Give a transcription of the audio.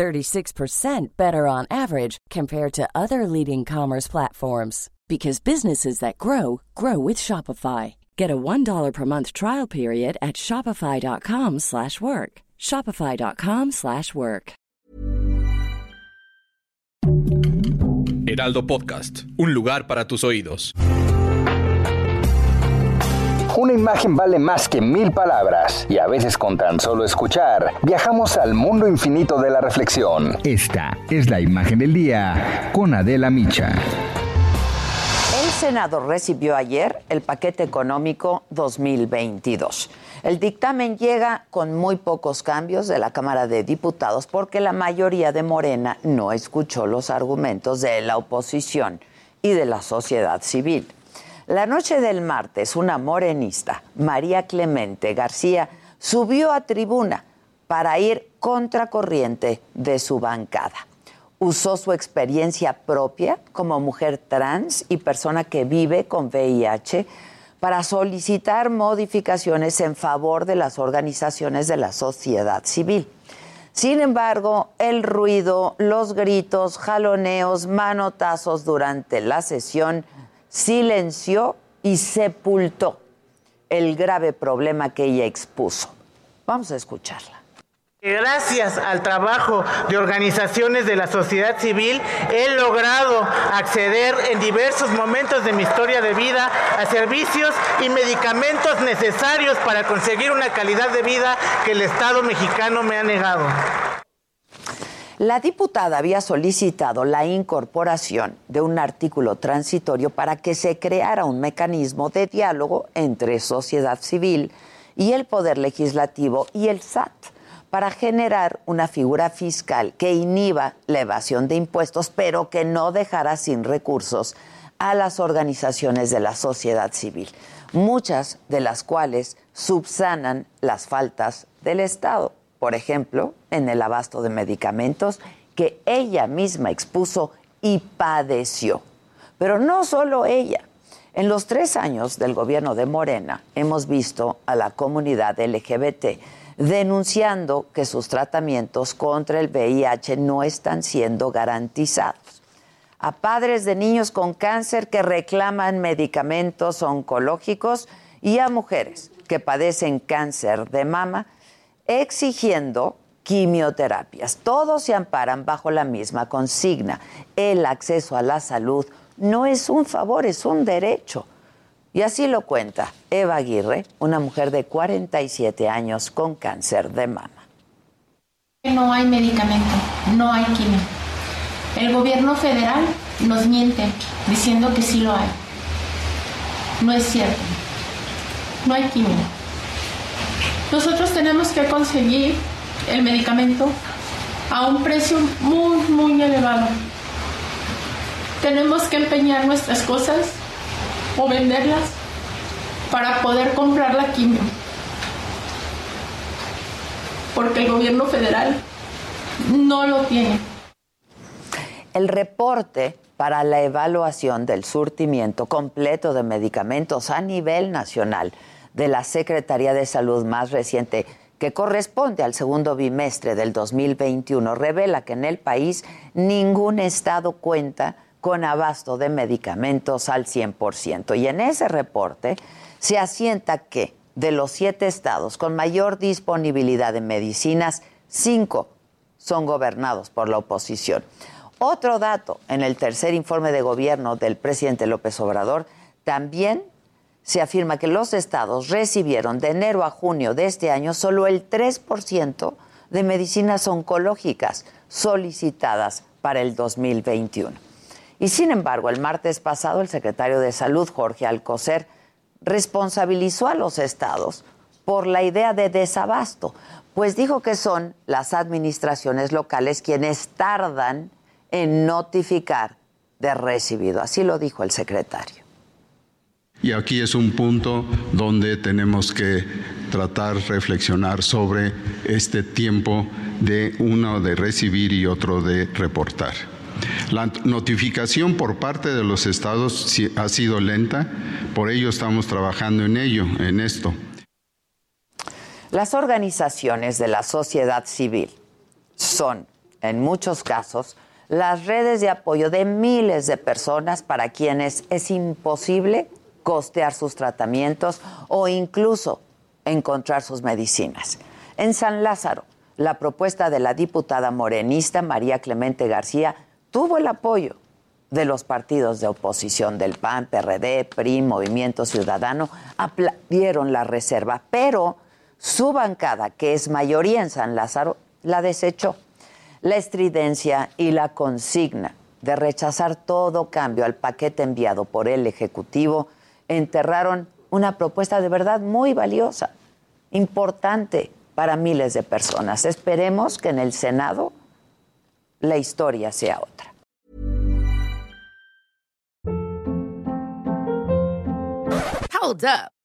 36% better on average compared to other leading commerce platforms because businesses that grow grow with Shopify. Get a $1 per month trial period at shopify.com/work. shopify.com/work. Heraldo Podcast, un lugar para tus oídos. Una imagen vale más que mil palabras y a veces con tan solo escuchar viajamos al mundo infinito de la reflexión. Esta es la imagen del día con Adela Micha. El Senado recibió ayer el paquete económico 2022. El dictamen llega con muy pocos cambios de la Cámara de Diputados porque la mayoría de Morena no escuchó los argumentos de la oposición y de la sociedad civil. La noche del martes, una morenista, María Clemente García, subió a tribuna para ir contracorriente de su bancada. Usó su experiencia propia como mujer trans y persona que vive con VIH para solicitar modificaciones en favor de las organizaciones de la sociedad civil. Sin embargo, el ruido, los gritos, jaloneos, manotazos durante la sesión silenció y sepultó el grave problema que ella expuso. Vamos a escucharla. Gracias al trabajo de organizaciones de la sociedad civil he logrado acceder en diversos momentos de mi historia de vida a servicios y medicamentos necesarios para conseguir una calidad de vida que el Estado mexicano me ha negado. La diputada había solicitado la incorporación de un artículo transitorio para que se creara un mecanismo de diálogo entre sociedad civil y el Poder Legislativo y el SAT para generar una figura fiscal que inhiba la evasión de impuestos, pero que no dejara sin recursos a las organizaciones de la sociedad civil, muchas de las cuales subsanan las faltas del Estado por ejemplo, en el abasto de medicamentos que ella misma expuso y padeció. Pero no solo ella. En los tres años del gobierno de Morena hemos visto a la comunidad LGBT denunciando que sus tratamientos contra el VIH no están siendo garantizados. A padres de niños con cáncer que reclaman medicamentos oncológicos y a mujeres que padecen cáncer de mama exigiendo quimioterapias. Todos se amparan bajo la misma consigna. El acceso a la salud no es un favor, es un derecho. Y así lo cuenta Eva Aguirre, una mujer de 47 años con cáncer de mama. No hay medicamento, no hay quimio. El gobierno federal nos miente diciendo que sí lo hay. No es cierto. No hay quimio. Nosotros tenemos que conseguir el medicamento a un precio muy, muy elevado. Tenemos que empeñar nuestras cosas o venderlas para poder comprar la quimio. Porque el gobierno federal no lo tiene. El reporte para la evaluación del surtimiento completo de medicamentos a nivel nacional de la Secretaría de Salud más reciente, que corresponde al segundo bimestre del 2021, revela que en el país ningún estado cuenta con abasto de medicamentos al 100%. Y en ese reporte se asienta que de los siete estados con mayor disponibilidad de medicinas, cinco son gobernados por la oposición. Otro dato, en el tercer informe de gobierno del presidente López Obrador, también se afirma que los estados recibieron de enero a junio de este año solo el 3% de medicinas oncológicas solicitadas para el 2021. Y sin embargo, el martes pasado el secretario de Salud, Jorge Alcocer, responsabilizó a los estados por la idea de desabasto, pues dijo que son las administraciones locales quienes tardan en notificar de recibido. Así lo dijo el secretario. Y aquí es un punto donde tenemos que tratar, reflexionar sobre este tiempo de uno de recibir y otro de reportar. La notificación por parte de los estados ha sido lenta, por ello estamos trabajando en ello, en esto. Las organizaciones de la sociedad civil son, en muchos casos, las redes de apoyo de miles de personas para quienes es imposible costear sus tratamientos o incluso encontrar sus medicinas. En San Lázaro, la propuesta de la diputada morenista María Clemente García tuvo el apoyo de los partidos de oposición del PAN, PRD, PRI, Movimiento Ciudadano, aplaudieron la reserva, pero su bancada, que es mayoría en San Lázaro, la desechó. La estridencia y la consigna de rechazar todo cambio al paquete enviado por el Ejecutivo enterraron una propuesta de verdad muy valiosa, importante para miles de personas. Esperemos que en el Senado la historia sea otra. Hold up.